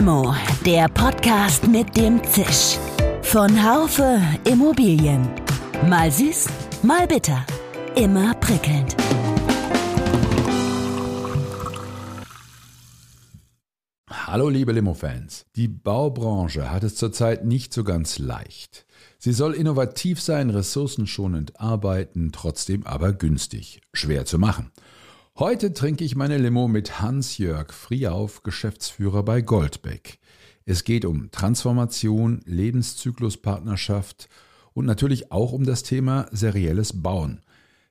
Limo, der Podcast mit dem Zisch. Von Haufe Immobilien. Mal süß, mal bitter. Immer prickelnd. Hallo liebe Limo-Fans. Die Baubranche hat es zurzeit nicht so ganz leicht. Sie soll innovativ sein, ressourcenschonend arbeiten, trotzdem aber günstig. Schwer zu machen. Heute trinke ich meine Limo mit Hans-Jörg Friauf, Geschäftsführer bei Goldbeck. Es geht um Transformation, Lebenszykluspartnerschaft und natürlich auch um das Thema serielles Bauen.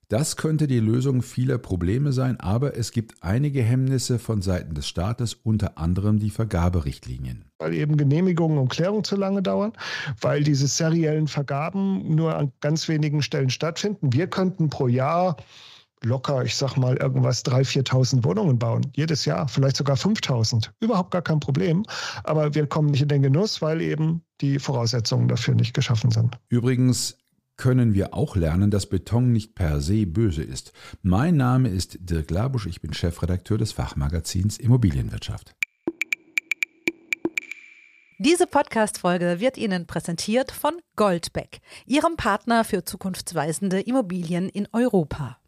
Das könnte die Lösung vieler Probleme sein, aber es gibt einige Hemmnisse von Seiten des Staates, unter anderem die Vergaberichtlinien. Weil eben Genehmigungen und Klärung zu lange dauern, weil diese seriellen Vergaben nur an ganz wenigen Stellen stattfinden. Wir könnten pro Jahr locker, ich sag mal, irgendwas 3.000, 4.000 Wohnungen bauen. Jedes Jahr, vielleicht sogar 5.000. Überhaupt gar kein Problem. Aber wir kommen nicht in den Genuss, weil eben die Voraussetzungen dafür nicht geschaffen sind. Übrigens können wir auch lernen, dass Beton nicht per se böse ist. Mein Name ist Dirk Labusch, ich bin Chefredakteur des Fachmagazins Immobilienwirtschaft. Diese Podcast-Folge wird Ihnen präsentiert von Goldbeck, Ihrem Partner für zukunftsweisende Immobilien in Europa.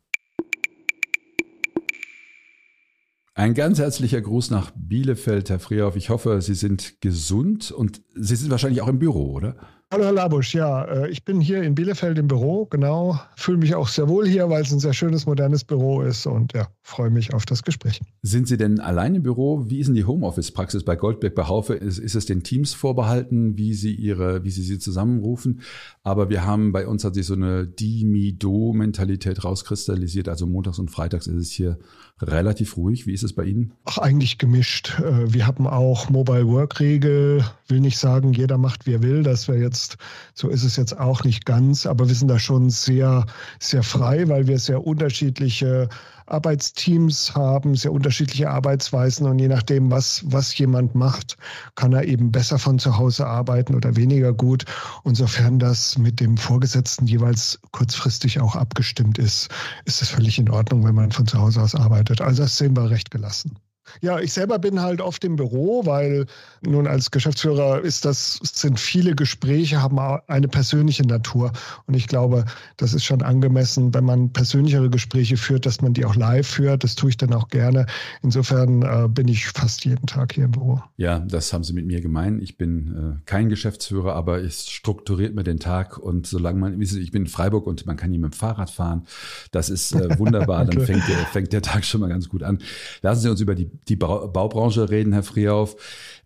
Ein ganz herzlicher Gruß nach Bielefeld, Herr Frierhoff. Ich hoffe, Sie sind gesund und Sie sind wahrscheinlich auch im Büro, oder? Hallo Herr Labusch, ja, äh, ich bin hier in Bielefeld im Büro, genau. Fühle mich auch sehr wohl hier, weil es ein sehr schönes, modernes Büro ist und ja, freue mich auf das Gespräch. Sind Sie denn allein im Büro? Wie ist denn die Homeoffice-Praxis bei Goldberg bei Haufe? Ist, ist, es den Teams vorbehalten, wie Sie ihre, wie Sie sie zusammenrufen? Aber wir haben bei uns hat sich so eine Die-Mi-Do-Mentalität rauskristallisiert. Also montags und freitags ist es hier relativ ruhig. Wie ist es bei Ihnen? Ach, eigentlich gemischt. Äh, wir haben auch Mobile Work Regel. Will nicht sagen, jeder macht, wie er will. Das wäre jetzt. So ist es jetzt auch nicht ganz, aber wir sind da schon sehr, sehr frei, weil wir sehr unterschiedliche Arbeitsteams haben, sehr unterschiedliche Arbeitsweisen und je nachdem, was, was jemand macht, kann er eben besser von zu Hause arbeiten oder weniger gut. Und sofern das mit dem Vorgesetzten jeweils kurzfristig auch abgestimmt ist, ist es völlig in Ordnung, wenn man von zu Hause aus arbeitet. Also das sehen wir recht gelassen. Ja, ich selber bin halt oft im Büro, weil nun als Geschäftsführer ist das, sind viele Gespräche, haben eine persönliche Natur. Und ich glaube, das ist schon angemessen, wenn man persönlichere Gespräche führt, dass man die auch live führt. Das tue ich dann auch gerne. Insofern äh, bin ich fast jeden Tag hier im Büro. Ja, das haben Sie mit mir gemeint. Ich bin äh, kein Geschäftsführer, aber es strukturiert mir den Tag. Und solange man, ich bin in Freiburg und man kann hier mit dem Fahrrad fahren, das ist äh, wunderbar. Dann fängt der, fängt der Tag schon mal ganz gut an. Lassen Sie uns über die die Baubranche reden, Herr Friehauf.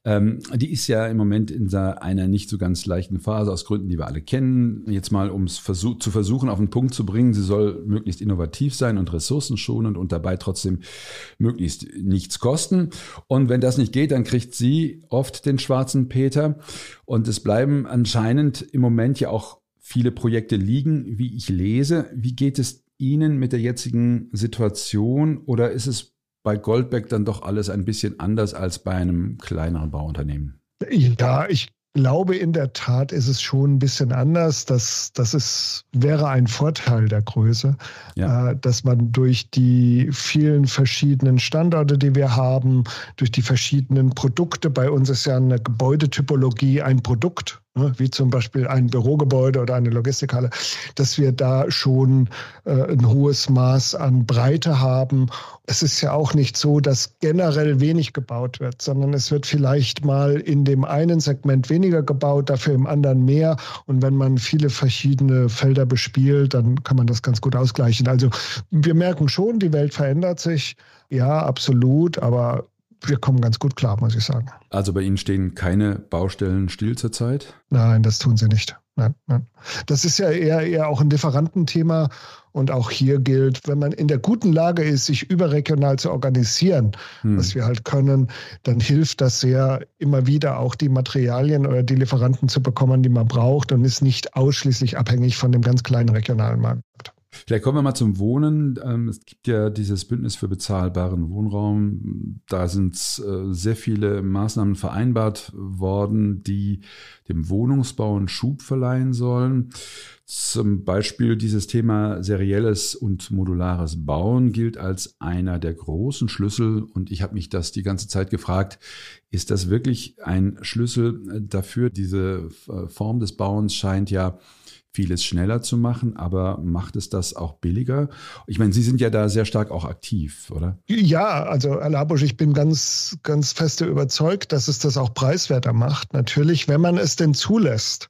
Ähm, die ist ja im Moment in einer nicht so ganz leichten Phase, aus Gründen, die wir alle kennen. Jetzt mal, um es versuch, zu versuchen, auf den Punkt zu bringen, sie soll möglichst innovativ sein und ressourcenschonend und dabei trotzdem möglichst nichts kosten. Und wenn das nicht geht, dann kriegt sie oft den schwarzen Peter. Und es bleiben anscheinend im Moment ja auch viele Projekte liegen, wie ich lese. Wie geht es Ihnen mit der jetzigen Situation oder ist es bei Goldbeck dann doch alles ein bisschen anders als bei einem kleineren Bauunternehmen? Ja, ich glaube in der Tat ist es schon ein bisschen anders. Das, das ist, wäre ein Vorteil der Größe, ja. äh, dass man durch die vielen verschiedenen Standorte, die wir haben, durch die verschiedenen Produkte, bei uns ist ja eine Gebäudetypologie ein Produkt, wie zum Beispiel ein Bürogebäude oder eine Logistikhalle, dass wir da schon äh, ein hohes Maß an Breite haben. Es ist ja auch nicht so, dass generell wenig gebaut wird, sondern es wird vielleicht mal in dem einen Segment weniger gebaut, dafür im anderen mehr. Und wenn man viele verschiedene Felder bespielt, dann kann man das ganz gut ausgleichen. Also wir merken schon, die Welt verändert sich. Ja, absolut, aber wir kommen ganz gut klar, muss ich sagen. Also bei Ihnen stehen keine Baustellen still zurzeit? Nein, das tun sie nicht. Nein, nein. Das ist ja eher, eher auch ein Lieferantenthema. Und auch hier gilt, wenn man in der guten Lage ist, sich überregional zu organisieren, hm. was wir halt können, dann hilft das sehr, immer wieder auch die Materialien oder die Lieferanten zu bekommen, die man braucht und ist nicht ausschließlich abhängig von dem ganz kleinen regionalen Markt. Vielleicht kommen wir mal zum Wohnen. Ähm, es gibt ja dieses Bündnis für bezahlbaren Wohnraum. Da sind äh, sehr viele Maßnahmen vereinbart worden, die dem Wohnungsbau einen Schub verleihen sollen. Zum Beispiel dieses Thema serielles und modulares Bauen gilt als einer der großen Schlüssel. Und ich habe mich das die ganze Zeit gefragt, ist das wirklich ein Schlüssel dafür? Diese äh, Form des Bauens scheint ja vieles schneller zu machen, aber macht es das auch billiger? Ich meine, Sie sind ja da sehr stark auch aktiv, oder? Ja, also Herr Labusch, ich bin ganz, ganz feste überzeugt, dass es das auch preiswerter macht. Natürlich, wenn man es denn zulässt.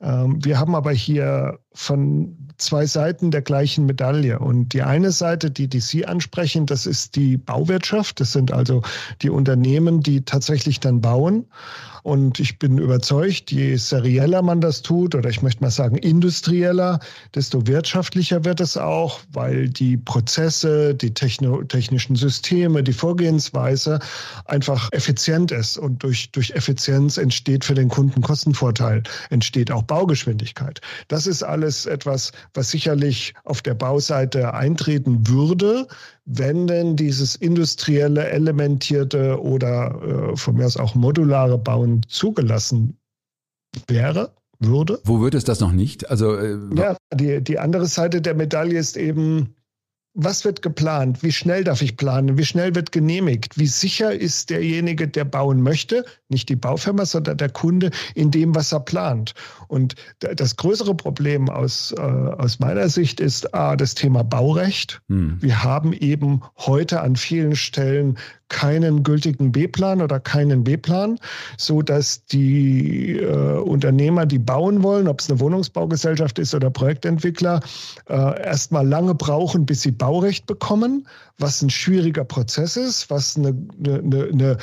Ähm, wir haben aber hier von zwei Seiten der gleichen Medaille. Und die eine Seite, die, die Sie ansprechen, das ist die Bauwirtschaft. Das sind also die Unternehmen, die tatsächlich dann bauen. Und ich bin überzeugt, je serieller man das tut, oder ich möchte mal sagen industrieller, desto wirtschaftlicher wird es auch, weil die Prozesse, die Techno technischen Systeme, die Vorgehensweise einfach effizient ist. Und durch, durch Effizienz entsteht für den Kunden Kostenvorteil, entsteht auch Baugeschwindigkeit. Das ist alles etwas, was sicherlich auf der Bauseite eintreten würde, wenn denn dieses industrielle, elementierte oder äh, von mir aus auch modulare Bauen zugelassen wäre, würde. Wo wird es das noch nicht? Also äh, ja, die, die andere Seite der Medaille ist eben, was wird geplant? Wie schnell darf ich planen? Wie schnell wird genehmigt? Wie sicher ist derjenige, der bauen möchte, nicht die Baufirma, sondern der Kunde in dem, was er plant? Und das größere Problem aus, äh, aus meiner Sicht ist A, das Thema Baurecht. Hm. Wir haben eben heute an vielen Stellen keinen gültigen B-Plan oder keinen B-Plan, so dass die äh, Unternehmer, die bauen wollen, ob es eine Wohnungsbaugesellschaft ist oder Projektentwickler, äh, erstmal lange brauchen, bis sie Baurecht bekommen, was ein schwieriger Prozess ist, was eine, eine, eine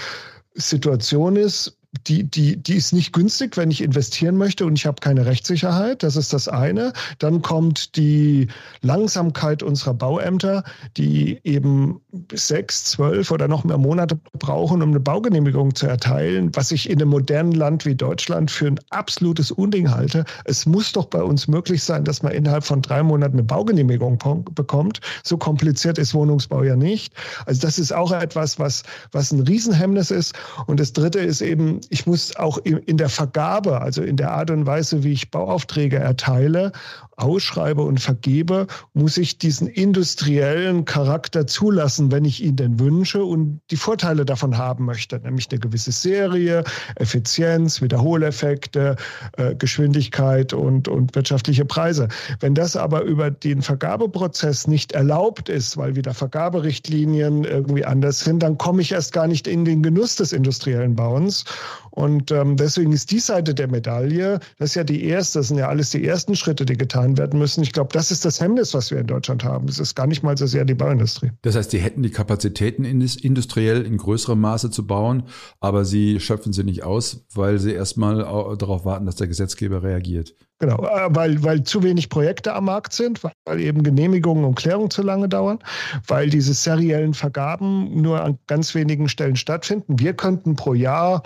Situation ist, die, die, die ist nicht günstig, wenn ich investieren möchte und ich habe keine Rechtssicherheit. Das ist das eine. Dann kommt die Langsamkeit unserer Bauämter, die eben sechs, zwölf oder noch mehr Monate brauchen, um eine Baugenehmigung zu erteilen, was ich in einem modernen Land wie Deutschland für ein absolutes Unding halte. Es muss doch bei uns möglich sein, dass man innerhalb von drei Monaten eine Baugenehmigung bekommt. So kompliziert ist Wohnungsbau ja nicht. Also das ist auch etwas, was, was ein Riesenhemmnis ist. Und das Dritte ist eben, ich muss auch in der Vergabe, also in der Art und Weise, wie ich Bauaufträge erteile, ausschreibe und vergebe, muss ich diesen industriellen Charakter zulassen, wenn ich ihn denn wünsche und die Vorteile davon haben möchte, nämlich eine gewisse Serie, Effizienz, Wiederholeffekte, äh, Geschwindigkeit und, und wirtschaftliche Preise. Wenn das aber über den Vergabeprozess nicht erlaubt ist, weil wieder Vergaberichtlinien irgendwie anders sind, dann komme ich erst gar nicht in den Genuss des industriellen Bauens. Und ähm, deswegen ist die Seite der Medaille, das ist ja die erste, das sind ja alles die ersten Schritte, die getan werden müssen. Ich glaube, das ist das Hemmnis, was wir in Deutschland haben. Es ist gar nicht mal so sehr die Bauindustrie. Das heißt, sie hätten die Kapazitäten industriell in größerem Maße zu bauen, aber sie schöpfen sie nicht aus, weil sie erstmal darauf warten, dass der Gesetzgeber reagiert. Genau, äh, weil, weil zu wenig Projekte am Markt sind, weil eben Genehmigungen und Klärungen zu lange dauern, weil diese seriellen Vergaben nur an ganz wenigen Stellen stattfinden. Wir könnten pro Jahr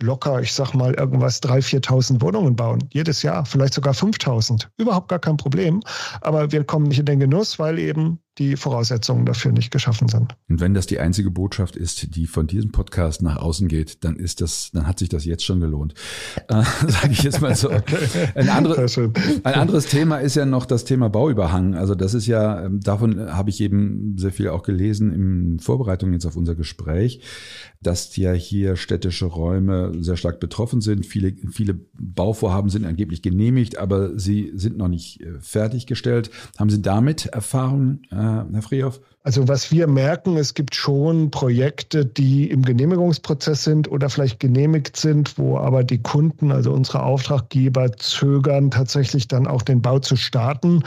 locker, ich sag mal, irgendwas 3.000, 4.000 Wohnungen bauen. Jedes Jahr, vielleicht sogar 5.000. Überhaupt gar kein Problem. Aber wir kommen nicht in den Genuss, weil eben die Voraussetzungen dafür nicht geschaffen sind. Und wenn das die einzige Botschaft ist, die von diesem Podcast nach außen geht, dann ist das, dann hat sich das jetzt schon gelohnt. Äh, Sage ich jetzt mal so. Ein, andere, ein, anderes Thema ist ja noch das Thema Bauüberhang. Also das ist ja, ähm, davon habe ich eben sehr viel auch gelesen in Vorbereitung jetzt auf unser Gespräch, dass ja hier städtische Räume sehr stark betroffen sind. Viele, viele Bauvorhaben sind angeblich genehmigt, aber sie sind noch nicht äh, fertiggestellt. Haben Sie damit Erfahrungen? Äh, Herr Frioff? Also was wir merken, es gibt schon Projekte, die im Genehmigungsprozess sind oder vielleicht genehmigt sind, wo aber die Kunden, also unsere Auftraggeber, zögern, tatsächlich dann auch den Bau zu starten.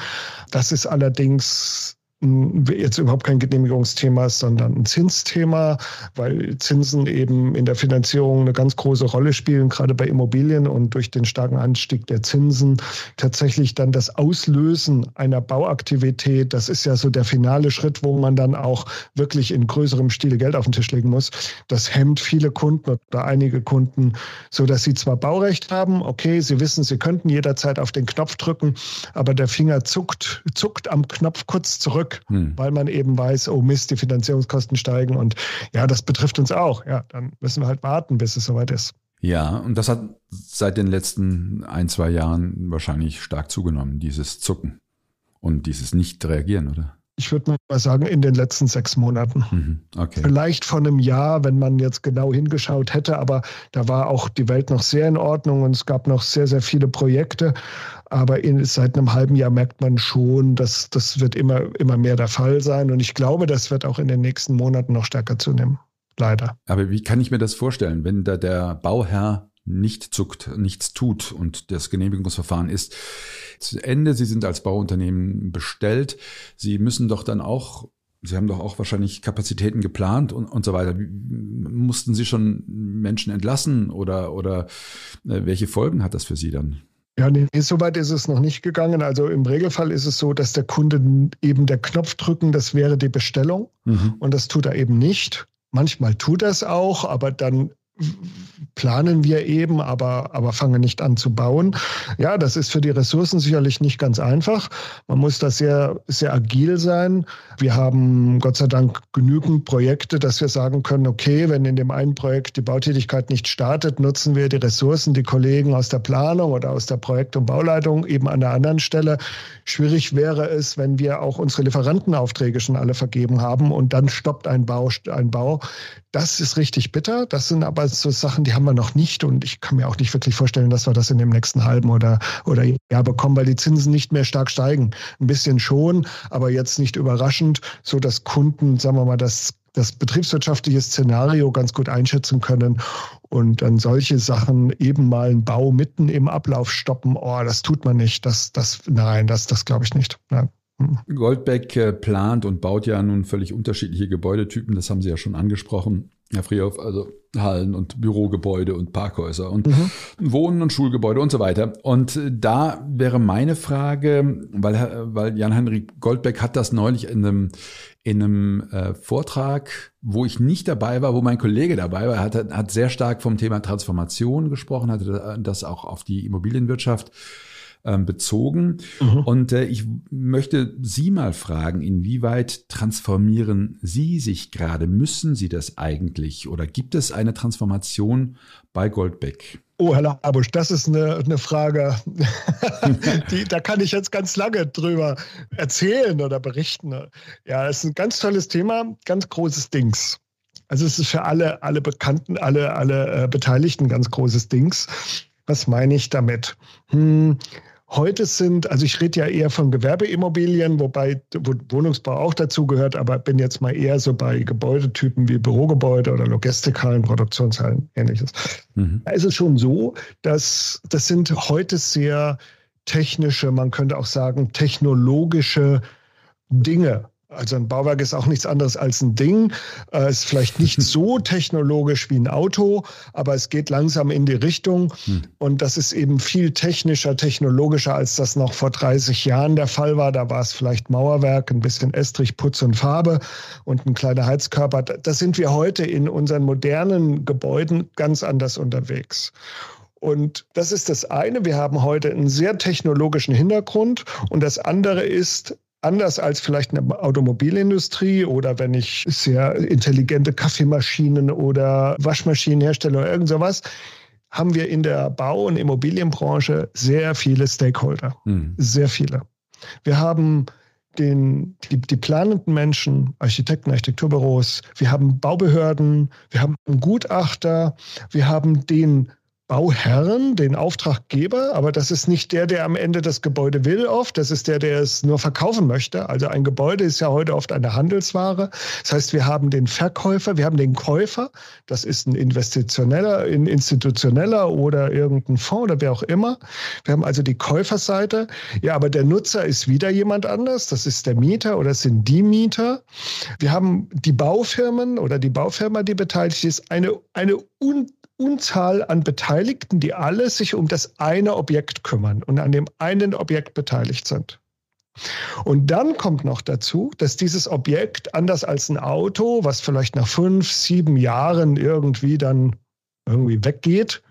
Das ist allerdings jetzt überhaupt kein Genehmigungsthema ist, sondern ein Zinsthema, weil Zinsen eben in der Finanzierung eine ganz große Rolle spielen, gerade bei Immobilien und durch den starken Anstieg der Zinsen tatsächlich dann das Auslösen einer Bauaktivität, das ist ja so der finale Schritt, wo man dann auch wirklich in größerem Stile Geld auf den Tisch legen muss. Das hemmt viele Kunden oder einige Kunden, so dass sie zwar Baurecht haben, okay, sie wissen, sie könnten jederzeit auf den Knopf drücken, aber der Finger zuckt, zuckt am Knopf kurz zurück zurück, hm. weil man eben weiß, oh Mist, die Finanzierungskosten steigen und ja, das betrifft uns auch. Ja, dann müssen wir halt warten, bis es soweit ist. Ja, und das hat seit den letzten ein, zwei Jahren wahrscheinlich stark zugenommen, dieses Zucken und dieses Nicht-Reagieren, oder? Ich würde mal sagen, in den letzten sechs Monaten. Mhm, okay. Vielleicht von einem Jahr, wenn man jetzt genau hingeschaut hätte, aber da war auch die Welt noch sehr in Ordnung und es gab noch sehr, sehr viele Projekte. Aber in, seit einem halben Jahr merkt man schon, dass das wird immer, immer mehr der Fall sein. Und ich glaube, das wird auch in den nächsten Monaten noch stärker zunehmen. Leider. Aber wie kann ich mir das vorstellen, wenn da der Bauherr nicht zuckt, nichts tut und das Genehmigungsverfahren ist zu Ende, Sie sind als Bauunternehmen bestellt, Sie müssen doch dann auch Sie haben doch auch wahrscheinlich Kapazitäten geplant und, und so weiter. Mussten Sie schon Menschen entlassen oder, oder äh, welche Folgen hat das für Sie dann? Ja, nee, so weit ist es noch nicht gegangen. Also im Regelfall ist es so, dass der Kunde eben der Knopf drücken, das wäre die Bestellung. Mhm. Und das tut er eben nicht. Manchmal tut er es auch, aber dann planen wir eben, aber, aber fangen nicht an zu bauen. Ja, das ist für die Ressourcen sicherlich nicht ganz einfach. Man muss da sehr, sehr agil sein. Wir haben Gott sei Dank genügend Projekte, dass wir sagen können, okay, wenn in dem einen Projekt die Bautätigkeit nicht startet, nutzen wir die Ressourcen, die Kollegen aus der Planung oder aus der Projekt- und Bauleitung eben an der anderen Stelle. Schwierig wäre es, wenn wir auch unsere Lieferantenaufträge schon alle vergeben haben und dann stoppt ein Bau, ein Bau. Das ist richtig bitter. Das sind aber so Sachen, die haben wir noch nicht und ich kann mir auch nicht wirklich vorstellen, dass wir das in dem nächsten halben oder, oder Jahr bekommen, weil die Zinsen nicht mehr stark steigen. Ein bisschen schon, aber jetzt nicht überraschend, so dass Kunden, sagen wir mal, das das betriebswirtschaftliche Szenario ganz gut einschätzen können und dann solche Sachen eben mal einen Bau mitten im Ablauf stoppen, oh, das tut man nicht. Das, das, nein, das, das glaube ich nicht. Nein. Hm. Goldbeck äh, plant und baut ja nun völlig unterschiedliche Gebäudetypen, das haben Sie ja schon angesprochen. Herr Frierhoff, also Hallen und Bürogebäude und Parkhäuser und mhm. Wohnen und Schulgebäude und so weiter. Und da wäre meine Frage, weil, weil Jan-Henrik Goldbeck hat das neulich in einem, in einem äh, Vortrag, wo ich nicht dabei war, wo mein Kollege dabei war, hat, hat sehr stark vom Thema Transformation gesprochen, hatte das auch auf die Immobilienwirtschaft ähm, bezogen. Mhm. Und äh, ich möchte Sie mal fragen, inwieweit transformieren Sie sich gerade? Müssen Sie das eigentlich? Oder gibt es eine Transformation bei Goldbeck? Oh, Herr Labusch, das ist eine, eine Frage, die, da kann ich jetzt ganz lange drüber erzählen oder berichten. Ja, es ist ein ganz tolles Thema, ganz großes Dings. Also es ist für alle, alle Bekannten, alle, alle äh, Beteiligten ganz großes Dings. Was meine ich damit? Hm, Heute sind, also ich rede ja eher von Gewerbeimmobilien, wobei Wohnungsbau auch dazu gehört, aber bin jetzt mal eher so bei Gebäudetypen wie Bürogebäude oder Logistikhallen, Produktionshallen, ähnliches. Mhm. Da ist es schon so, dass das sind heute sehr technische, man könnte auch sagen, technologische Dinge, also ein Bauwerk ist auch nichts anderes als ein Ding. Äh, ist vielleicht nicht so technologisch wie ein Auto, aber es geht langsam in die Richtung. Hm. Und das ist eben viel technischer, technologischer, als das noch vor 30 Jahren der Fall war. Da war es vielleicht Mauerwerk, ein bisschen Estrich, Putz und Farbe und ein kleiner Heizkörper. Da sind wir heute in unseren modernen Gebäuden ganz anders unterwegs. Und das ist das eine. Wir haben heute einen sehr technologischen Hintergrund. Und das andere ist, anders als vielleicht eine Automobilindustrie oder wenn ich sehr intelligente Kaffeemaschinen oder Waschmaschinen herstelle oder irgend sowas, haben wir in der Bau- und Immobilienbranche sehr viele Stakeholder. Mhm. Sehr viele. Wir haben den, die, die planenden Menschen, Architekten, Architekturbüros, wir haben Baubehörden, wir haben Gutachter, wir haben den Bauherren, den Auftraggeber, aber das ist nicht der, der am Ende das Gebäude will oft, das ist der, der es nur verkaufen möchte. Also ein Gebäude ist ja heute oft eine Handelsware. Das heißt, wir haben den Verkäufer, wir haben den Käufer, das ist ein investitioneller, ein institutioneller oder irgendein Fonds oder wer auch immer. Wir haben also die Käuferseite. Ja, aber der Nutzer ist wieder jemand anders, das ist der Mieter oder es sind die Mieter. Wir haben die Baufirmen oder die Baufirma, die beteiligt ist, eine, eine un Unzahl an Beteiligten, die alle sich um das eine Objekt kümmern und an dem einen Objekt beteiligt sind. Und dann kommt noch dazu, dass dieses Objekt, anders als ein Auto, was vielleicht nach fünf, sieben Jahren irgendwie dann irgendwie weggeht,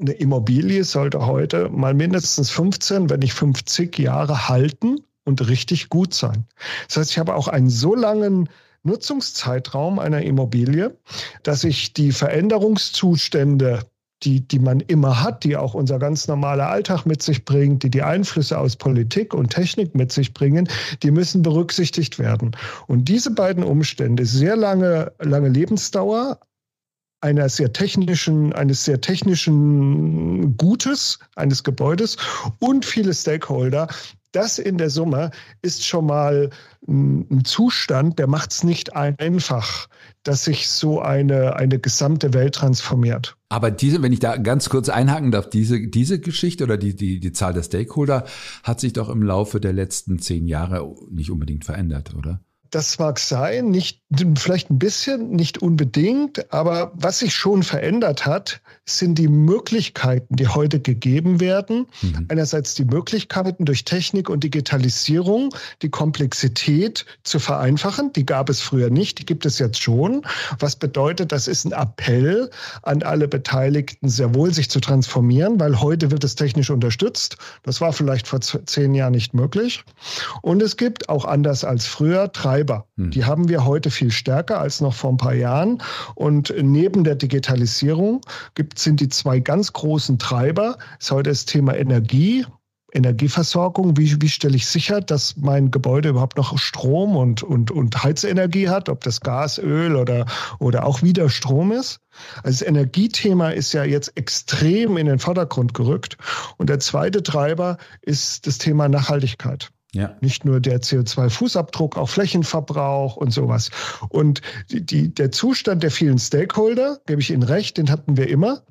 eine Immobilie sollte heute mal mindestens 15, wenn nicht 50 Jahre halten und richtig gut sein. Das heißt, ich habe auch einen so langen Nutzungszeitraum einer Immobilie, dass ich die Veränderungszustände die, die man immer hat, die auch unser ganz normaler Alltag mit sich bringt, die die Einflüsse aus Politik und Technik mit sich bringen, die müssen berücksichtigt werden. Und diese beiden Umstände, sehr lange, lange Lebensdauer, einer sehr technischen, eines sehr technischen Gutes eines Gebäudes und viele Stakeholder, das in der Summe ist schon mal ein Zustand, der macht es nicht einfach, dass sich so eine, eine gesamte Welt transformiert. Aber diese, wenn ich da ganz kurz einhaken darf, diese, diese Geschichte oder die, die, die Zahl der Stakeholder hat sich doch im Laufe der letzten zehn Jahre nicht unbedingt verändert, oder? Das mag sein, nicht, vielleicht ein bisschen, nicht unbedingt, aber was sich schon verändert hat, sind die Möglichkeiten, die heute gegeben werden. Mhm. Einerseits die Möglichkeiten durch Technik und Digitalisierung, die Komplexität zu vereinfachen. Die gab es früher nicht, die gibt es jetzt schon. Was bedeutet, das ist ein Appell an alle Beteiligten, sehr wohl sich zu transformieren, weil heute wird es technisch unterstützt. Das war vielleicht vor zehn Jahren nicht möglich. Und es gibt auch anders als früher drei Treiber. Hm. Die haben wir heute viel stärker als noch vor ein paar Jahren. Und neben der Digitalisierung gibt, sind die zwei ganz großen Treiber. Ist heute das Thema Energie. Energieversorgung, wie, wie stelle ich sicher, dass mein Gebäude überhaupt noch Strom und, und, und Heizenergie hat, ob das Gas, Öl oder, oder auch wieder Strom ist. Also das Energiethema ist ja jetzt extrem in den Vordergrund gerückt. Und der zweite Treiber ist das Thema Nachhaltigkeit. Ja. Nicht nur der CO2-Fußabdruck, auch Flächenverbrauch und sowas. Und die, der Zustand der vielen Stakeholder, gebe ich Ihnen recht, den hatten wir immer.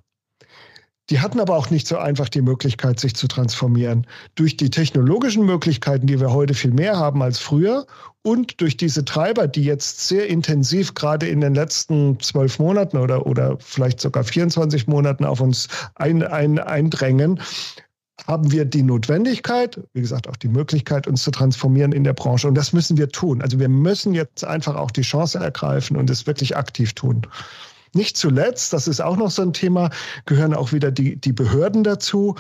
Die hatten aber auch nicht so einfach die Möglichkeit, sich zu transformieren. Durch die technologischen Möglichkeiten, die wir heute viel mehr haben als früher und durch diese Treiber, die jetzt sehr intensiv gerade in den letzten zwölf Monaten oder, oder vielleicht sogar 24 Monaten auf uns ein, ein, eindrängen, haben wir die Notwendigkeit, wie gesagt, auch die Möglichkeit, uns zu transformieren in der Branche. Und das müssen wir tun. Also wir müssen jetzt einfach auch die Chance ergreifen und es wirklich aktiv tun. Nicht zuletzt, das ist auch noch so ein Thema, gehören auch wieder die, die Behörden dazu.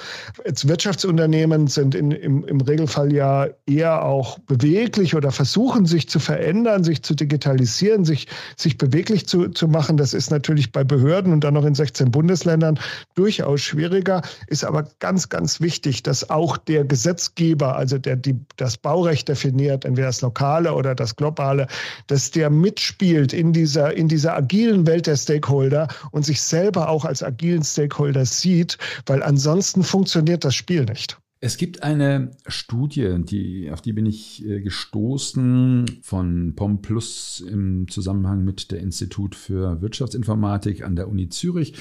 Jetzt Wirtschaftsunternehmen sind in, im, im Regelfall ja eher auch beweglich oder versuchen sich zu verändern, sich zu digitalisieren, sich, sich beweglich zu, zu machen. Das ist natürlich bei Behörden und dann noch in 16 Bundesländern durchaus schwieriger, ist aber ganz, ganz wichtig, dass auch der Gesetzgeber, also der die, das Baurecht definiert, entweder das lokale oder das globale, dass der mitspielt in dieser, in dieser agilen Welt der Stakeholder Stakeholder und sich selber auch als agilen Stakeholder sieht, weil ansonsten funktioniert das Spiel nicht. Es gibt eine Studie, die, auf die bin ich äh, gestoßen von POM Plus im Zusammenhang mit der Institut für Wirtschaftsinformatik an der Uni Zürich.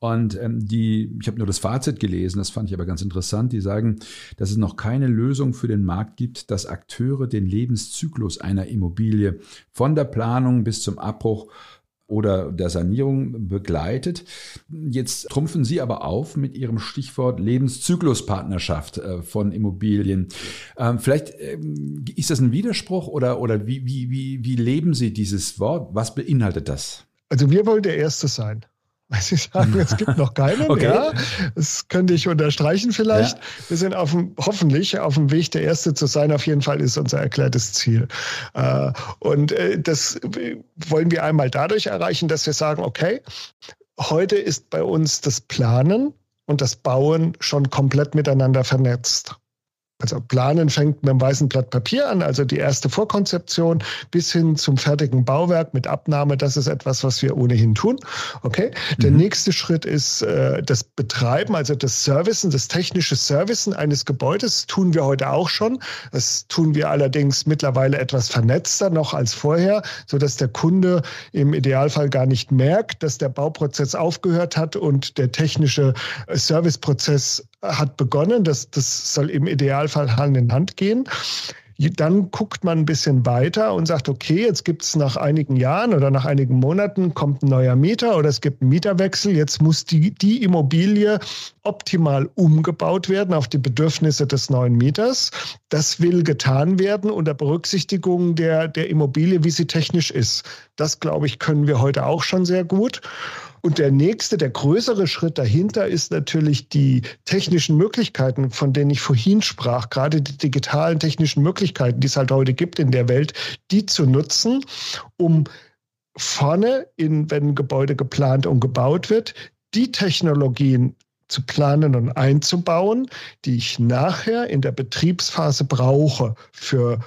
Und ähm, die, ich habe nur das Fazit gelesen, das fand ich aber ganz interessant. Die sagen, dass es noch keine Lösung für den Markt gibt, dass Akteure den Lebenszyklus einer Immobilie von der Planung bis zum Abbruch oder der Sanierung begleitet. Jetzt trumpfen Sie aber auf mit Ihrem Stichwort Lebenszykluspartnerschaft äh, von Immobilien. Ähm, vielleicht ähm, ist das ein Widerspruch oder, oder wie, wie, wie, wie leben Sie dieses Wort? Was beinhaltet das? Also wir wollen der Erste sein. Weil Sie sagen, es gibt noch keinen, okay. ja. Das könnte ich unterstreichen vielleicht. Ja. Wir sind auf dem, hoffentlich auf dem Weg, der Erste zu sein. Auf jeden Fall ist unser erklärtes Ziel. Äh, und äh, das wollen wir einmal dadurch erreichen, dass wir sagen, okay, heute ist bei uns das Planen und das Bauen schon komplett miteinander vernetzt. Also planen fängt mit einem weißen Blatt Papier an, also die erste Vorkonzeption bis hin zum fertigen Bauwerk mit Abnahme. Das ist etwas, was wir ohnehin tun. Okay. Mhm. Der nächste Schritt ist äh, das Betreiben, also das Servicen, das technische Servicen eines Gebäudes. tun wir heute auch schon. Das tun wir allerdings mittlerweile etwas vernetzter noch als vorher, so dass der Kunde im Idealfall gar nicht merkt, dass der Bauprozess aufgehört hat und der technische Serviceprozess hat begonnen. Das, das soll im Idealfall Hand in Hand gehen. Dann guckt man ein bisschen weiter und sagt, okay, jetzt gibt es nach einigen Jahren oder nach einigen Monaten kommt ein neuer Mieter oder es gibt einen Mieterwechsel. Jetzt muss die, die Immobilie optimal umgebaut werden auf die Bedürfnisse des neuen Mieters. Das will getan werden unter Berücksichtigung der, der Immobilie, wie sie technisch ist. Das, glaube ich, können wir heute auch schon sehr gut. Und der nächste, der größere Schritt dahinter ist natürlich die technischen Möglichkeiten, von denen ich vorhin sprach, gerade die digitalen technischen Möglichkeiten, die es halt heute gibt in der Welt, die zu nutzen, um vorne, in, wenn ein Gebäude geplant und gebaut wird, die Technologien zu planen und einzubauen, die ich nachher in der Betriebsphase brauche für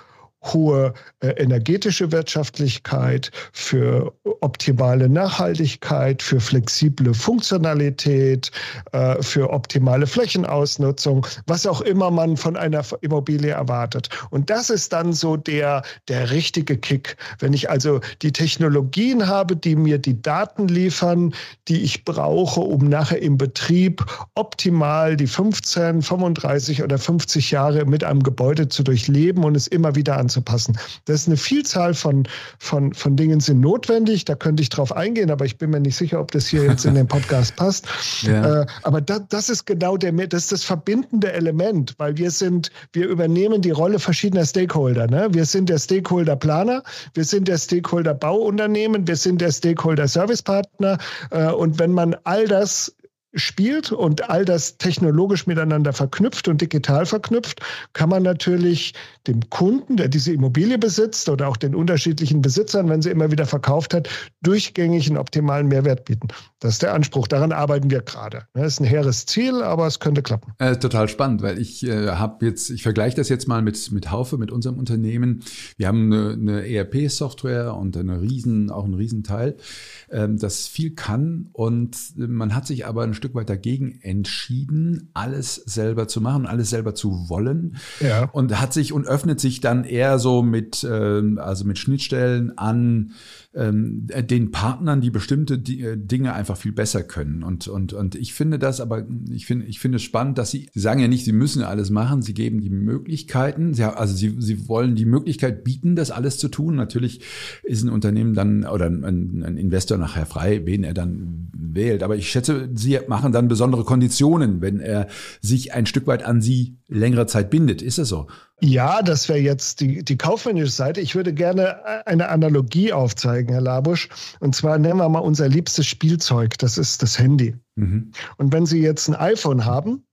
hohe äh, energetische Wirtschaftlichkeit, für optimale Nachhaltigkeit, für flexible Funktionalität, äh, für optimale Flächenausnutzung, was auch immer man von einer Immobilie erwartet. Und das ist dann so der, der richtige Kick. Wenn ich also die Technologien habe, die mir die Daten liefern, die ich brauche, um nachher im Betrieb optimal die 15, 35 oder 50 Jahre mit einem Gebäude zu durchleben und es immer wieder an anzupassen. Das ist eine Vielzahl von, von, von Dingen sind notwendig. Da könnte ich drauf eingehen, aber ich bin mir nicht sicher, ob das hier jetzt in den Podcast passt. Ja. Äh, aber da, das ist genau der, das ist das verbindende Element, weil wir sind, wir übernehmen die Rolle verschiedener Stakeholder. Ne? Wir sind der Stakeholder-Planer, wir sind der Stakeholder-Bauunternehmen, wir sind der Stakeholder-Servicepartner. Äh, und wenn man all das spielt und all das technologisch miteinander verknüpft und digital verknüpft, kann man natürlich dem Kunden, der diese Immobilie besitzt oder auch den unterschiedlichen Besitzern, wenn sie immer wieder verkauft hat, durchgängig einen optimalen Mehrwert bieten. Das ist der Anspruch. Daran arbeiten wir gerade. Das ist ein hehres Ziel, aber es könnte klappen. Äh, total spannend, weil ich äh, habe jetzt, ich vergleiche das jetzt mal mit, mit Haufe, mit unserem Unternehmen. Wir haben eine, eine ERP-Software und eine riesen, auch ein Riesenteil, ähm, das viel kann und man hat sich aber ein Stück weit dagegen entschieden, alles selber zu machen, alles selber zu wollen. Ja. Und hat sich und öffnet sich dann eher so mit, äh, also mit Schnittstellen an ähm, den Partnern, die bestimmte äh, Dinge einfach viel besser können. Und, und, und ich finde das aber, ich finde, ich finde es spannend, dass sie, sie sagen ja nicht, sie müssen alles machen, sie geben die Möglichkeiten, sie, also sie, sie wollen die Möglichkeit bieten, das alles zu tun. Natürlich ist ein Unternehmen dann oder ein, ein Investor nachher frei, wen er dann wählt. Aber ich schätze, sie machen dann besondere Konditionen, wenn er sich ein Stück weit an sie längere Zeit bindet. Ist das so? Ja, das wäre jetzt die, die kaufmännische Seite. Ich würde gerne eine Analogie aufzeigen, Herr Labusch. Und zwar nehmen wir mal unser liebstes Spielzeug. Das ist das Handy. Mhm. Und wenn Sie jetzt ein iPhone haben,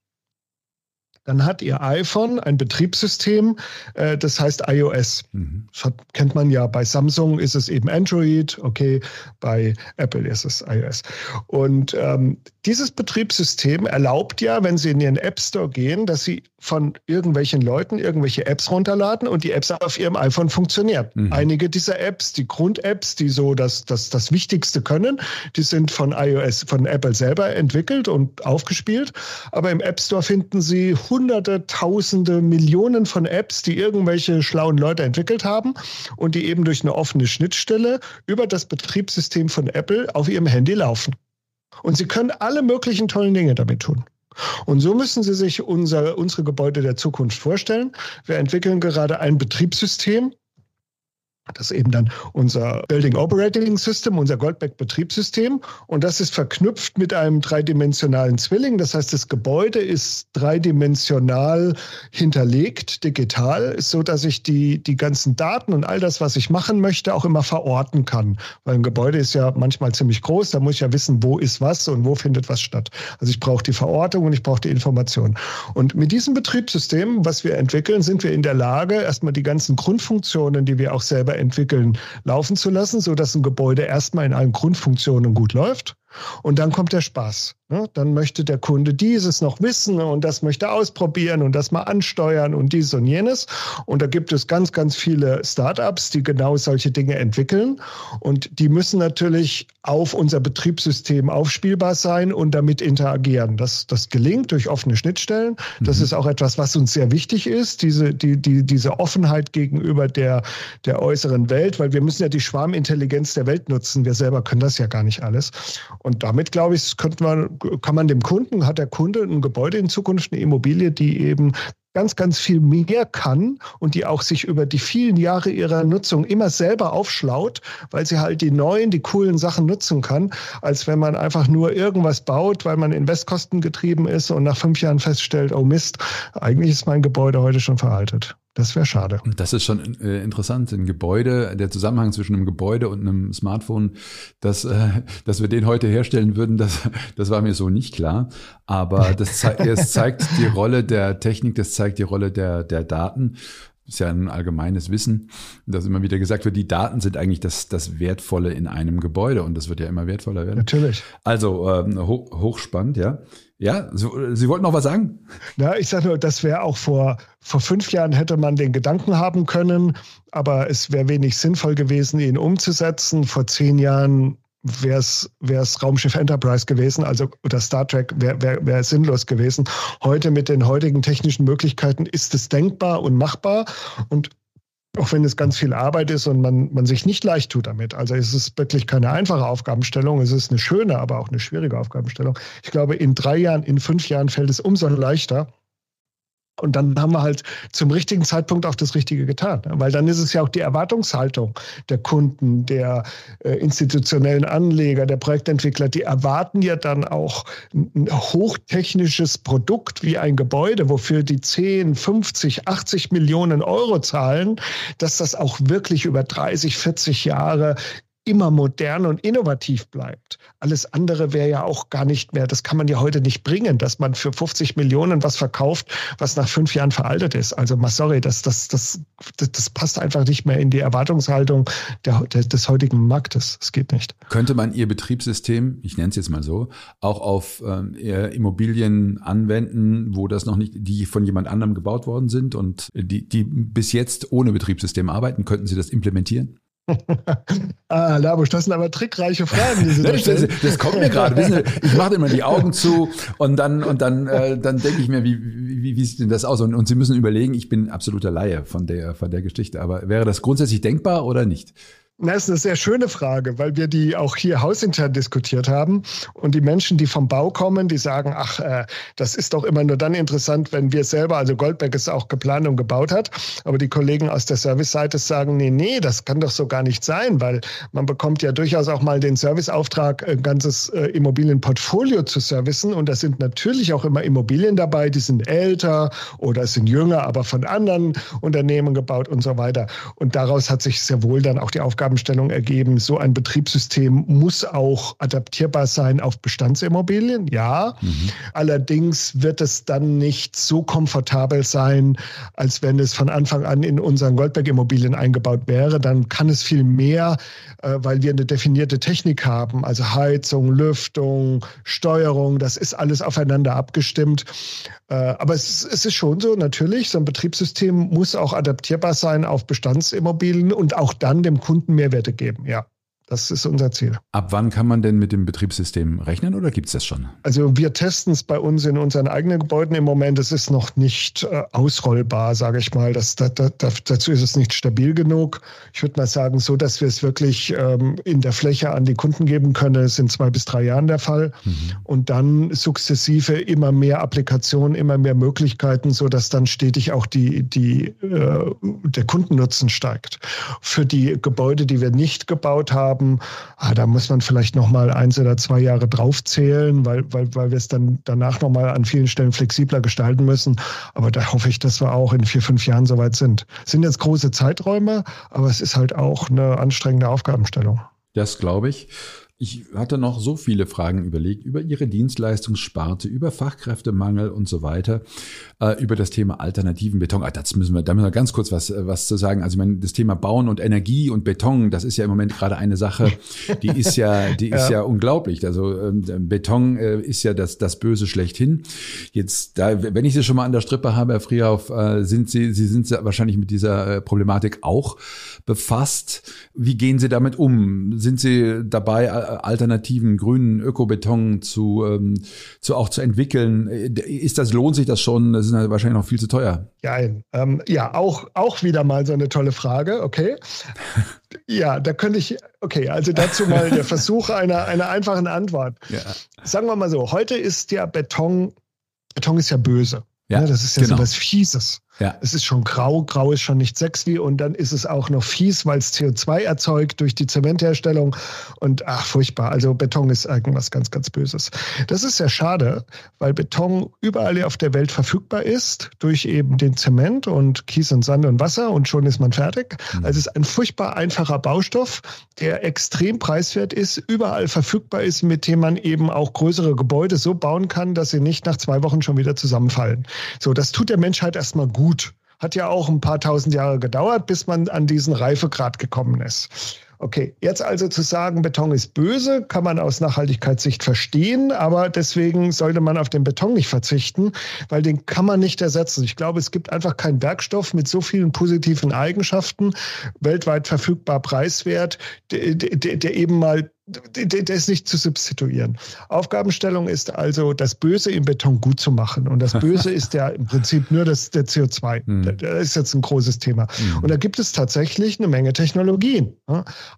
dann hat Ihr iPhone ein Betriebssystem, äh, das heißt iOS. Mhm. Das hat, kennt man ja, bei Samsung ist es eben Android, okay, bei Apple ist es iOS. Und ähm, dieses Betriebssystem erlaubt ja, wenn Sie in Ihren App Store gehen, dass Sie von irgendwelchen Leuten irgendwelche Apps runterladen und die Apps auf Ihrem iPhone funktionieren. Mhm. Einige dieser Apps, die Grund-Apps, die so das, das, das Wichtigste können, die sind von iOS, von Apple selber entwickelt und aufgespielt. Aber im App Store finden Sie hunderte, tausende, Millionen von Apps, die irgendwelche schlauen Leute entwickelt haben und die eben durch eine offene Schnittstelle über das Betriebssystem von Apple auf ihrem Handy laufen. Und Sie können alle möglichen tollen Dinge damit tun. Und so müssen Sie sich unser, unsere Gebäude der Zukunft vorstellen. Wir entwickeln gerade ein Betriebssystem, das ist eben dann unser Building Operating System, unser Goldback-Betriebssystem. Und das ist verknüpft mit einem dreidimensionalen Zwilling. Das heißt, das Gebäude ist dreidimensional hinterlegt, digital, so dass ich die, die ganzen Daten und all das, was ich machen möchte, auch immer verorten kann. Weil ein Gebäude ist ja manchmal ziemlich groß. Da muss ich ja wissen, wo ist was und wo findet was statt. Also ich brauche die Verortung und ich brauche die Information. Und mit diesem Betriebssystem, was wir entwickeln, sind wir in der Lage, erstmal die ganzen Grundfunktionen, die wir auch selber entwickeln, laufen zu lassen, sodass ein Gebäude erstmal in allen Grundfunktionen gut läuft. Und dann kommt der Spaß. Ne? Dann möchte der Kunde dieses noch wissen und das möchte ausprobieren und das mal ansteuern und dies und jenes. Und da gibt es ganz, ganz viele Startups, die genau solche Dinge entwickeln. Und die müssen natürlich auf unser Betriebssystem aufspielbar sein und damit interagieren. Das, das gelingt durch offene Schnittstellen. Das mhm. ist auch etwas, was uns sehr wichtig ist, diese, die, die, diese Offenheit gegenüber der, der äußeren Welt, weil wir müssen ja die Schwarmintelligenz der Welt nutzen. Wir selber können das ja gar nicht alles. Und damit, glaube ich, könnte man, kann man dem Kunden, hat der Kunde ein Gebäude in Zukunft, eine Immobilie, die eben ganz, ganz viel mehr kann und die auch sich über die vielen Jahre ihrer Nutzung immer selber aufschlaut, weil sie halt die neuen, die coolen Sachen nutzen kann, als wenn man einfach nur irgendwas baut, weil man Investkosten getrieben ist und nach fünf Jahren feststellt, oh Mist, eigentlich ist mein Gebäude heute schon veraltet. Das wäre schade. Das ist schon äh, interessant. Ein Gebäude, der Zusammenhang zwischen einem Gebäude und einem Smartphone, dass, äh, dass wir den heute herstellen würden, das, das war mir so nicht klar. Aber das, ze es zeigt die Rolle der Technik, das zeigt die Rolle der, der Daten. Ist ja ein allgemeines Wissen, dass immer wieder gesagt wird, die Daten sind eigentlich das, das Wertvolle in einem Gebäude und das wird ja immer wertvoller werden. Natürlich. Also ähm, hoch, hochspannend, ja. Ja, Sie, Sie wollten noch was sagen? Ja, ich sage nur, das wäre auch vor, vor fünf Jahren hätte man den Gedanken haben können, aber es wäre wenig sinnvoll gewesen, ihn umzusetzen. Vor zehn Jahren wäre es Raumschiff Enterprise gewesen, also oder Star Trek wäre wär, wär sinnlos gewesen. Heute mit den heutigen technischen Möglichkeiten ist es denkbar und machbar und auch wenn es ganz viel Arbeit ist und man, man sich nicht leicht tut damit. Also es ist wirklich keine einfache Aufgabenstellung, es ist eine schöne, aber auch eine schwierige Aufgabenstellung. Ich glaube, in drei Jahren, in fünf Jahren fällt es umso leichter, und dann haben wir halt zum richtigen Zeitpunkt auch das Richtige getan. Weil dann ist es ja auch die Erwartungshaltung der Kunden, der äh, institutionellen Anleger, der Projektentwickler, die erwarten ja dann auch ein hochtechnisches Produkt wie ein Gebäude, wofür die 10, 50, 80 Millionen Euro zahlen, dass das auch wirklich über 30, 40 Jahre immer modern und innovativ bleibt. Alles andere wäre ja auch gar nicht mehr, das kann man ja heute nicht bringen, dass man für 50 Millionen was verkauft, was nach fünf Jahren veraltet ist. Also sorry, das, das, das, das, passt einfach nicht mehr in die Erwartungshaltung der, der, des heutigen Marktes. Es geht nicht. Könnte man Ihr Betriebssystem, ich nenne es jetzt mal so, auch auf ähm, Immobilien anwenden, wo das noch nicht, die von jemand anderem gebaut worden sind und die, die bis jetzt ohne Betriebssystem arbeiten, könnten Sie das implementieren? Ah, Labusch, das sind aber trickreiche Fragen, die Sie da. Das, das kommt mir gerade. Wissen Sie, ich mache immer die Augen zu und dann und dann äh, dann denke ich mir, wie, wie, wie sieht denn das aus? Und, und Sie müssen überlegen, ich bin absoluter Laie von der von der Geschichte. Aber wäre das grundsätzlich denkbar oder nicht? Das ist eine sehr schöne Frage, weil wir die auch hier hausintern diskutiert haben. Und die Menschen, die vom Bau kommen, die sagen, ach, äh, das ist doch immer nur dann interessant, wenn wir selber, also Goldberg es auch geplant und gebaut hat. Aber die Kollegen aus der Serviceseite sagen, nee, nee, das kann doch so gar nicht sein, weil man bekommt ja durchaus auch mal den Serviceauftrag, ein ganzes äh, Immobilienportfolio zu servicen. Und da sind natürlich auch immer Immobilien dabei, die sind älter oder sind jünger, aber von anderen Unternehmen gebaut und so weiter. Und daraus hat sich sehr wohl dann auch die Aufgabe Aufgabenstellung ergeben, so ein Betriebssystem muss auch adaptierbar sein auf Bestandsimmobilien, ja. Mhm. Allerdings wird es dann nicht so komfortabel sein, als wenn es von Anfang an in unseren Goldberg-Immobilien eingebaut wäre. Dann kann es viel mehr, äh, weil wir eine definierte Technik haben, also Heizung, Lüftung, Steuerung, das ist alles aufeinander abgestimmt. Äh, aber es, es, ist schon so, natürlich, so ein Betriebssystem muss auch adaptierbar sein auf Bestandsimmobilien und auch dann dem Kunden Mehrwerte geben, ja. Das ist unser Ziel. Ab wann kann man denn mit dem Betriebssystem rechnen oder gibt es das schon? Also wir testen es bei uns in unseren eigenen Gebäuden im Moment. Es ist noch nicht äh, ausrollbar, sage ich mal. Das, da, da, dazu ist es nicht stabil genug. Ich würde mal sagen, so dass wir es wirklich ähm, in der Fläche an die Kunden geben können, ist in zwei bis drei Jahren der Fall. Mhm. Und dann sukzessive immer mehr Applikationen, immer mehr Möglichkeiten, so dass dann stetig auch die, die, äh, der Kundennutzen steigt. Für die Gebäude, die wir nicht gebaut haben, haben, ah, da muss man vielleicht noch mal eins oder zwei Jahre draufzählen, weil, weil, weil wir es dann danach noch mal an vielen Stellen flexibler gestalten müssen. Aber da hoffe ich, dass wir auch in vier, fünf Jahren soweit sind. Es sind jetzt große Zeiträume, aber es ist halt auch eine anstrengende Aufgabenstellung. Das glaube ich. Ich hatte noch so viele Fragen überlegt über Ihre Dienstleistungssparte, über Fachkräftemangel und so weiter, äh, über das Thema alternativen Beton. Ah, das müssen wir, da müssen wir ganz kurz was, was zu sagen. Also ich meine, das Thema Bauen und Energie und Beton, das ist ja im Moment gerade eine Sache, die ist ja, die ist ja, ja unglaublich. Also ähm, Beton äh, ist ja das, das Böse schlechthin. Jetzt, da, wenn ich Sie schon mal an der Strippe habe, Herr Frierhoff, äh, sind Sie, Sie sind wahrscheinlich mit dieser äh, Problematik auch befasst. Wie gehen Sie damit um? Sind Sie dabei, alternativen grünen Ökobeton zu, ähm, zu auch zu entwickeln. Ist das, lohnt sich das schon? Das ist wahrscheinlich noch viel zu teuer. Ja, ähm, ja auch, auch wieder mal so eine tolle Frage, okay. ja, da könnte ich, okay, also dazu mal der Versuch einer, einer einfachen Antwort. Ja. Sagen wir mal so, heute ist ja Beton, Beton ist ja böse. Ja, ne, das ist ja genau. so was Fieses. Ja. Es ist schon grau, grau ist schon nicht sexy und dann ist es auch noch fies, weil es CO2 erzeugt durch die Zementherstellung und ach, furchtbar. Also Beton ist irgendwas ganz, ganz Böses. Das ist sehr schade, weil Beton überall auf der Welt verfügbar ist durch eben den Zement und Kies und Sand und Wasser und schon ist man fertig. Mhm. Also es ist ein furchtbar einfacher Baustoff, der extrem preiswert ist, überall verfügbar ist, mit dem man eben auch größere Gebäude so bauen kann, dass sie nicht nach zwei Wochen schon wieder zusammenfallen. So, das tut der Menschheit erstmal gut gut. Hat ja auch ein paar tausend Jahre gedauert, bis man an diesen Reifegrad gekommen ist. Okay, jetzt also zu sagen, Beton ist böse, kann man aus Nachhaltigkeitssicht verstehen, aber deswegen sollte man auf den Beton nicht verzichten, weil den kann man nicht ersetzen. Ich glaube, es gibt einfach keinen Werkstoff mit so vielen positiven Eigenschaften, weltweit verfügbar preiswert, der, der, der eben mal der ist nicht zu substituieren. Aufgabenstellung ist also, das Böse im Beton gut zu machen. Und das Böse ist ja im Prinzip nur das, der CO2. Mhm. Das ist jetzt ein großes Thema. Mhm. Und da gibt es tatsächlich eine Menge Technologien.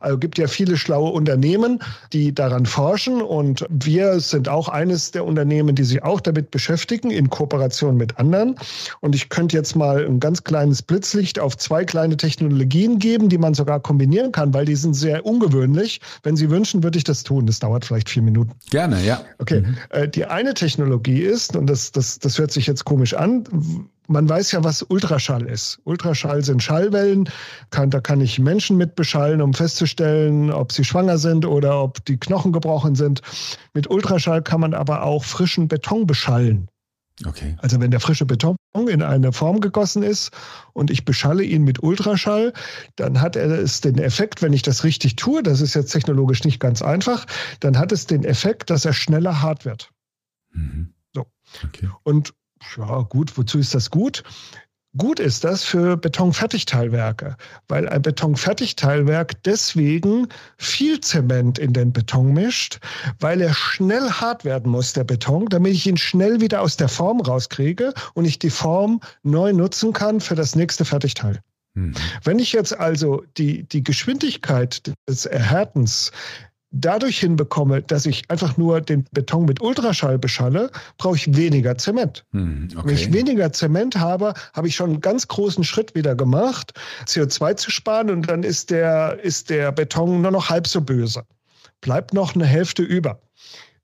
Also gibt ja viele schlaue Unternehmen, die daran forschen. Und wir sind auch eines der Unternehmen, die sich auch damit beschäftigen, in Kooperation mit anderen. Und ich könnte jetzt mal ein ganz kleines Blitzlicht auf zwei kleine Technologien geben, die man sogar kombinieren kann, weil die sind sehr ungewöhnlich. Wenn Sie wünschen, Menschen würde ich das tun. Das dauert vielleicht vier Minuten. Gerne, ja. Okay. Mhm. Äh, die eine Technologie ist, und das, das, das hört sich jetzt komisch an, man weiß ja, was Ultraschall ist. Ultraschall sind Schallwellen. Kann, da kann ich Menschen mit beschallen, um festzustellen, ob sie schwanger sind oder ob die Knochen gebrochen sind. Mit Ultraschall kann man aber auch frischen Beton beschallen. Okay. Also wenn der frische Beton in eine Form gegossen ist und ich beschalle ihn mit Ultraschall, dann hat er es den Effekt, wenn ich das richtig tue, das ist jetzt technologisch nicht ganz einfach, dann hat es den Effekt, dass er schneller hart wird. Mhm. So. Okay. Und ja, gut, wozu ist das gut? Gut ist das für Betonfertigteilwerke, weil ein Betonfertigteilwerk deswegen viel Zement in den Beton mischt, weil er schnell hart werden muss, der Beton, damit ich ihn schnell wieder aus der Form rauskriege und ich die Form neu nutzen kann für das nächste Fertigteil. Hm. Wenn ich jetzt also die, die Geschwindigkeit des Erhärtens dadurch hinbekomme, dass ich einfach nur den Beton mit Ultraschall beschalle, brauche ich weniger Zement. Hm, okay. Wenn ich weniger Zement habe, habe ich schon einen ganz großen Schritt wieder gemacht, CO2 zu sparen und dann ist der, ist der Beton nur noch halb so böse. Bleibt noch eine Hälfte über.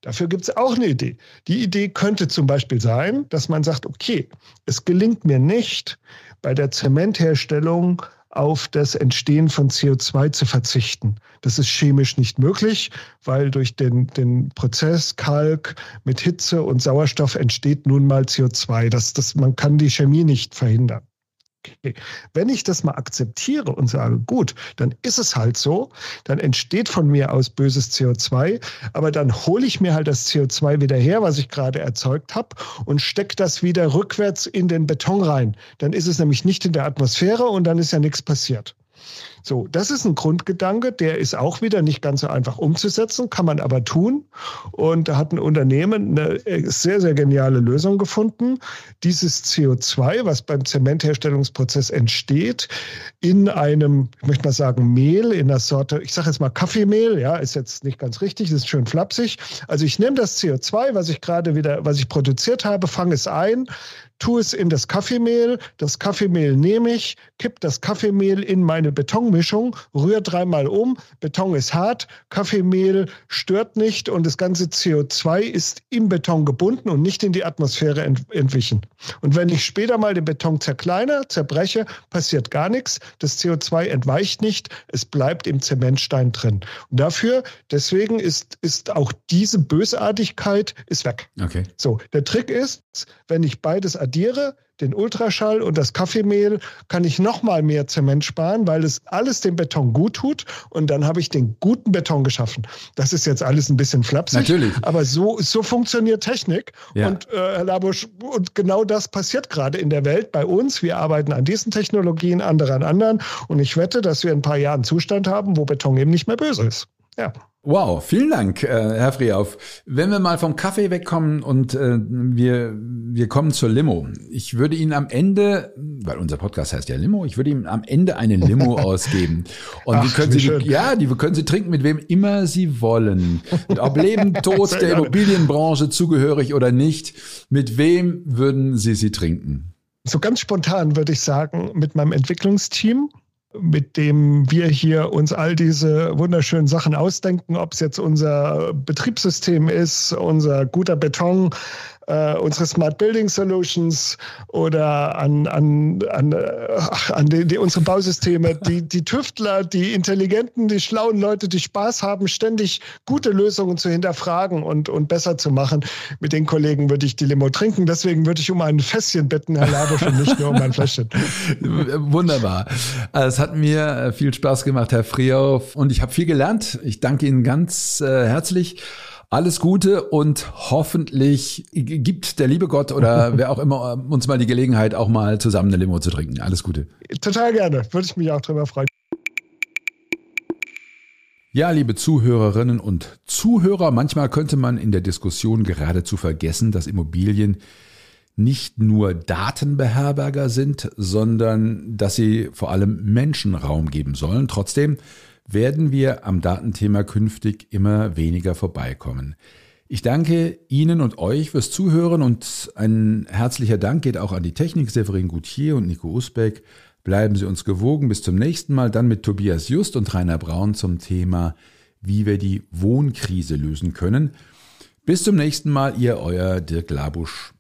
Dafür gibt es auch eine Idee. Die Idee könnte zum Beispiel sein, dass man sagt, okay, es gelingt mir nicht, bei der Zementherstellung auf das Entstehen von CO2 zu verzichten. Das ist chemisch nicht möglich, weil durch den, den Prozess Kalk mit Hitze und Sauerstoff entsteht nun mal CO2. Das, das, man kann die Chemie nicht verhindern. Okay. Wenn ich das mal akzeptiere und sage, gut, dann ist es halt so, dann entsteht von mir aus böses CO2, aber dann hole ich mir halt das CO2 wieder her, was ich gerade erzeugt habe, und stecke das wieder rückwärts in den Beton rein. Dann ist es nämlich nicht in der Atmosphäre und dann ist ja nichts passiert. So, das ist ein Grundgedanke, der ist auch wieder nicht ganz so einfach umzusetzen, kann man aber tun. Und da hat ein Unternehmen eine sehr, sehr geniale Lösung gefunden. Dieses CO2, was beim Zementherstellungsprozess entsteht, in einem, ich möchte mal sagen, Mehl, in einer Sorte, ich sage jetzt mal Kaffeemehl, ja, ist jetzt nicht ganz richtig, ist schön flapsig. Also ich nehme das CO2, was ich gerade wieder, was ich produziert habe, fange es ein, tue es in das Kaffeemehl, das Kaffeemehl nehme ich, kipp das Kaffeemehl in meine Betonmischung, rühre dreimal um, Beton ist hart, Kaffeemehl stört nicht und das ganze CO2 ist im Beton gebunden und nicht in die Atmosphäre ent entwichen. Und wenn ich später mal den Beton zerkleiner, zerbreche, passiert gar nichts, das CO2 entweicht nicht, es bleibt im Zementstein drin. Und dafür, deswegen ist, ist auch diese Bösartigkeit ist weg. Okay. So, der Trick ist, wenn ich beides addiere, den Ultraschall und das Kaffeemehl, kann ich noch mal mehr Zement sparen, weil es alles dem Beton gut tut und dann habe ich den guten Beton geschaffen. Das ist jetzt alles ein bisschen flapsig, Natürlich. aber so, so funktioniert Technik Ja. und äh, Herr Labusch, und genau das passiert gerade in der Welt bei uns. Wir arbeiten an diesen Technologien, andere an anderen und ich wette, dass wir in ein paar Jahren Zustand haben, wo Beton eben nicht mehr böse ist. Ja. Wow, vielen Dank, äh, Herr Freauf. Wenn wir mal vom Kaffee wegkommen und äh, wir, wir kommen zur Limo. Ich würde Ihnen am Ende, weil unser Podcast heißt ja Limo, ich würde Ihnen am Ende eine Limo ausgeben. Und die Ach, können wie Sie, schön. ja, die können Sie trinken mit wem immer Sie wollen. Ob Leben, Tod, der. Immobilienbranche zugehörig oder nicht. Mit wem würden Sie sie trinken? So ganz spontan würde ich sagen, mit meinem Entwicklungsteam, mit dem wir hier uns all diese wunderschönen Sachen ausdenken, ob es jetzt unser Betriebssystem ist, unser guter Beton, äh, unsere Smart Building Solutions oder an, an, an, äh, an die, die, unsere Bausysteme, die, die Tüftler, die intelligenten, die schlauen Leute, die Spaß haben, ständig gute Lösungen zu hinterfragen und, und besser zu machen. Mit den Kollegen würde ich die Limo trinken. Deswegen würde ich um ein Fässchen bitten, Herr Labusch, und nicht nur um ein Fläschchen. Wunderbar. Es hat mir äh, viel Spaß gemacht, Herr Freauf, und ich habe viel gelernt. Ich danke Ihnen ganz äh, herzlich. Alles Gute und hoffentlich gibt der liebe Gott oder wer auch immer uns mal die Gelegenheit, auch mal zusammen eine Limo zu trinken. Alles Gute. Total gerne. Würde ich mich auch drüber freuen. Ja, liebe Zuhörerinnen und Zuhörer, manchmal könnte man in der Diskussion geradezu vergessen, dass Immobilien nicht nur Datenbeherberger sind, sondern dass sie vor allem Menschen Raum geben sollen. Trotzdem werden wir am Datenthema künftig immer weniger vorbeikommen. Ich danke Ihnen und euch fürs Zuhören und ein herzlicher Dank geht auch an die Technik Severin Goutier und Nico Usbeck. Bleiben Sie uns gewogen. Bis zum nächsten Mal, dann mit Tobias Just und Rainer Braun zum Thema, wie wir die Wohnkrise lösen können. Bis zum nächsten Mal, ihr euer Dirk Labusch.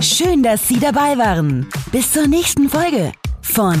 Schön, dass Sie dabei waren. Bis zur nächsten Folge von